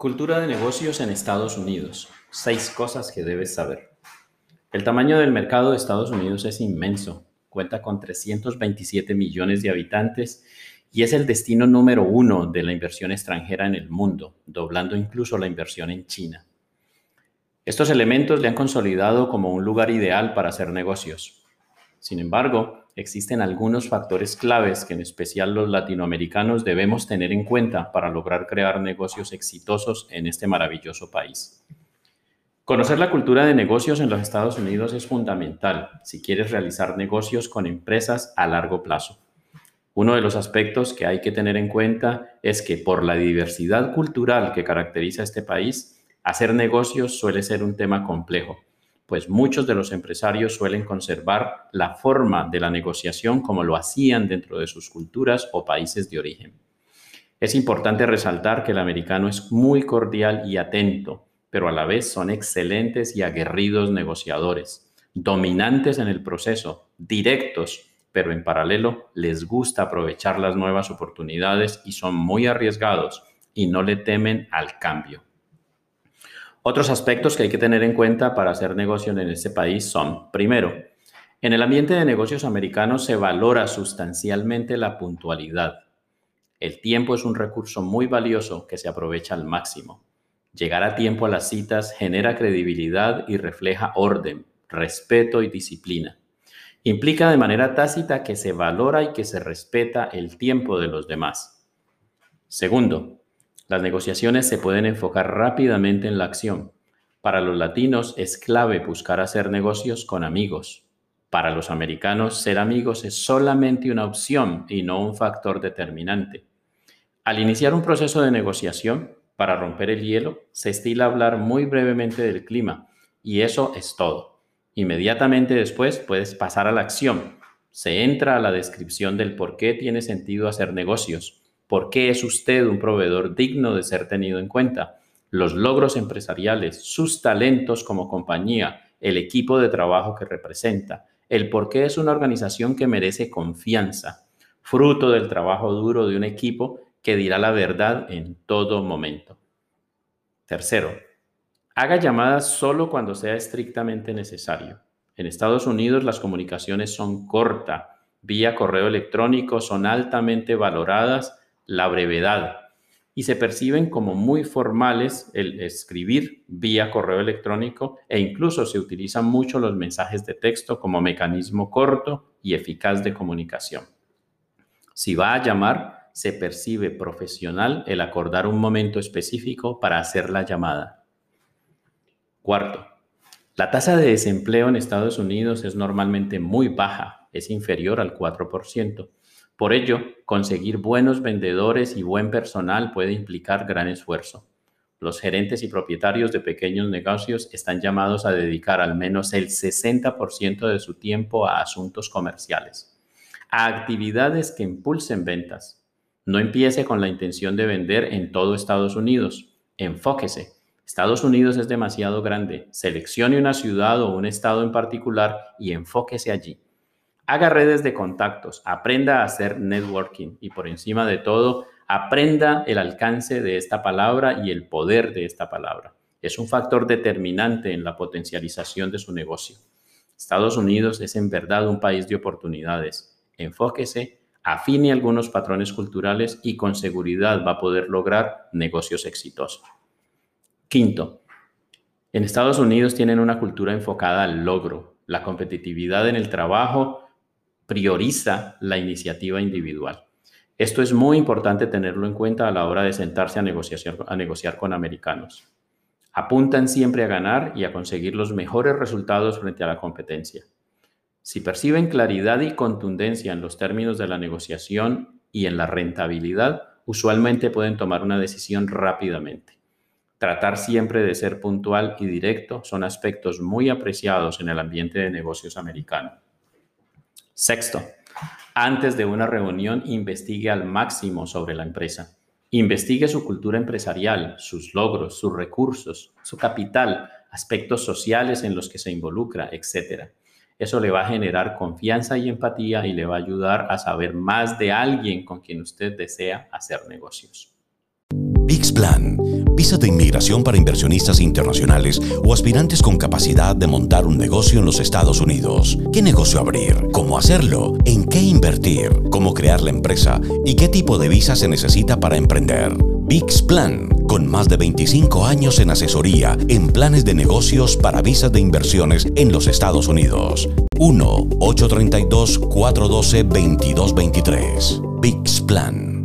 Cultura de negocios en Estados Unidos. Seis cosas que debes saber. El tamaño del mercado de Estados Unidos es inmenso. Cuenta con 327 millones de habitantes y es el destino número uno de la inversión extranjera en el mundo, doblando incluso la inversión en China. Estos elementos le han consolidado como un lugar ideal para hacer negocios. Sin embargo, existen algunos factores claves que en especial los latinoamericanos debemos tener en cuenta para lograr crear negocios exitosos en este maravilloso país. Conocer la cultura de negocios en los Estados Unidos es fundamental si quieres realizar negocios con empresas a largo plazo. Uno de los aspectos que hay que tener en cuenta es que por la diversidad cultural que caracteriza este país, hacer negocios suele ser un tema complejo pues muchos de los empresarios suelen conservar la forma de la negociación como lo hacían dentro de sus culturas o países de origen. Es importante resaltar que el americano es muy cordial y atento, pero a la vez son excelentes y aguerridos negociadores, dominantes en el proceso, directos, pero en paralelo les gusta aprovechar las nuevas oportunidades y son muy arriesgados y no le temen al cambio. Otros aspectos que hay que tener en cuenta para hacer negocio en este país son, primero, en el ambiente de negocios americanos se valora sustancialmente la puntualidad. El tiempo es un recurso muy valioso que se aprovecha al máximo. Llegar a tiempo a las citas genera credibilidad y refleja orden, respeto y disciplina. Implica de manera tácita que se valora y que se respeta el tiempo de los demás. Segundo, las negociaciones se pueden enfocar rápidamente en la acción. Para los latinos es clave buscar hacer negocios con amigos. Para los americanos, ser amigos es solamente una opción y no un factor determinante. Al iniciar un proceso de negociación, para romper el hielo, se estila hablar muy brevemente del clima y eso es todo. Inmediatamente después puedes pasar a la acción. Se entra a la descripción del por qué tiene sentido hacer negocios ¿Por qué es usted un proveedor digno de ser tenido en cuenta? Los logros empresariales, sus talentos como compañía, el equipo de trabajo que representa, el por qué es una organización que merece confianza, fruto del trabajo duro de un equipo que dirá la verdad en todo momento. Tercero, haga llamadas solo cuando sea estrictamente necesario. En Estados Unidos las comunicaciones son cortas, vía correo electrónico son altamente valoradas la brevedad y se perciben como muy formales el escribir vía correo electrónico e incluso se utilizan mucho los mensajes de texto como mecanismo corto y eficaz de comunicación. Si va a llamar, se percibe profesional el acordar un momento específico para hacer la llamada. Cuarto, la tasa de desempleo en Estados Unidos es normalmente muy baja, es inferior al 4%. Por ello, conseguir buenos vendedores y buen personal puede implicar gran esfuerzo. Los gerentes y propietarios de pequeños negocios están llamados a dedicar al menos el 60% de su tiempo a asuntos comerciales, a actividades que impulsen ventas. No empiece con la intención de vender en todo Estados Unidos. Enfóquese. Estados Unidos es demasiado grande. Seleccione una ciudad o un estado en particular y enfóquese allí. Haga redes de contactos, aprenda a hacer networking y por encima de todo, aprenda el alcance de esta palabra y el poder de esta palabra. Es un factor determinante en la potencialización de su negocio. Estados Unidos es en verdad un país de oportunidades. Enfóquese, afine algunos patrones culturales y con seguridad va a poder lograr negocios exitosos. Quinto, en Estados Unidos tienen una cultura enfocada al logro, la competitividad en el trabajo prioriza la iniciativa individual. Esto es muy importante tenerlo en cuenta a la hora de sentarse a, negociar con americanos. Apuntan siempre a ganar y a conseguir los mejores resultados frente a la competencia. Si perciben claridad y contundencia en los términos de la negociación y en la rentabilidad, usualmente pueden tomar una decisión rápidamente. Tratar siempre de ser puntual y directo son aspectos muy apreciados en el ambiente de negocios americano. Sexto, antes de una reunión investigue al máximo sobre la empresa. Investigue su cultura empresarial, sus logros, sus recursos, su capital, aspectos sociales en los que se involucra, etc. Eso le va a generar confianza y empatía y le va a ayudar a saber más de alguien con quien usted desea hacer negocios. Plan, visa de inmigración para inversionistas internacionales o aspirantes con capacidad de montar un negocio en los Estados Unidos. ¿Qué negocio abrir? ¿Cómo hacerlo? ¿En qué invertir? ¿Cómo crear la empresa? ¿Y qué tipo de visa se necesita para emprender? Plan, con más de 25 años en asesoría en planes de negocios para visas de inversiones en los Estados Unidos. 1-832-412-2223. Plan.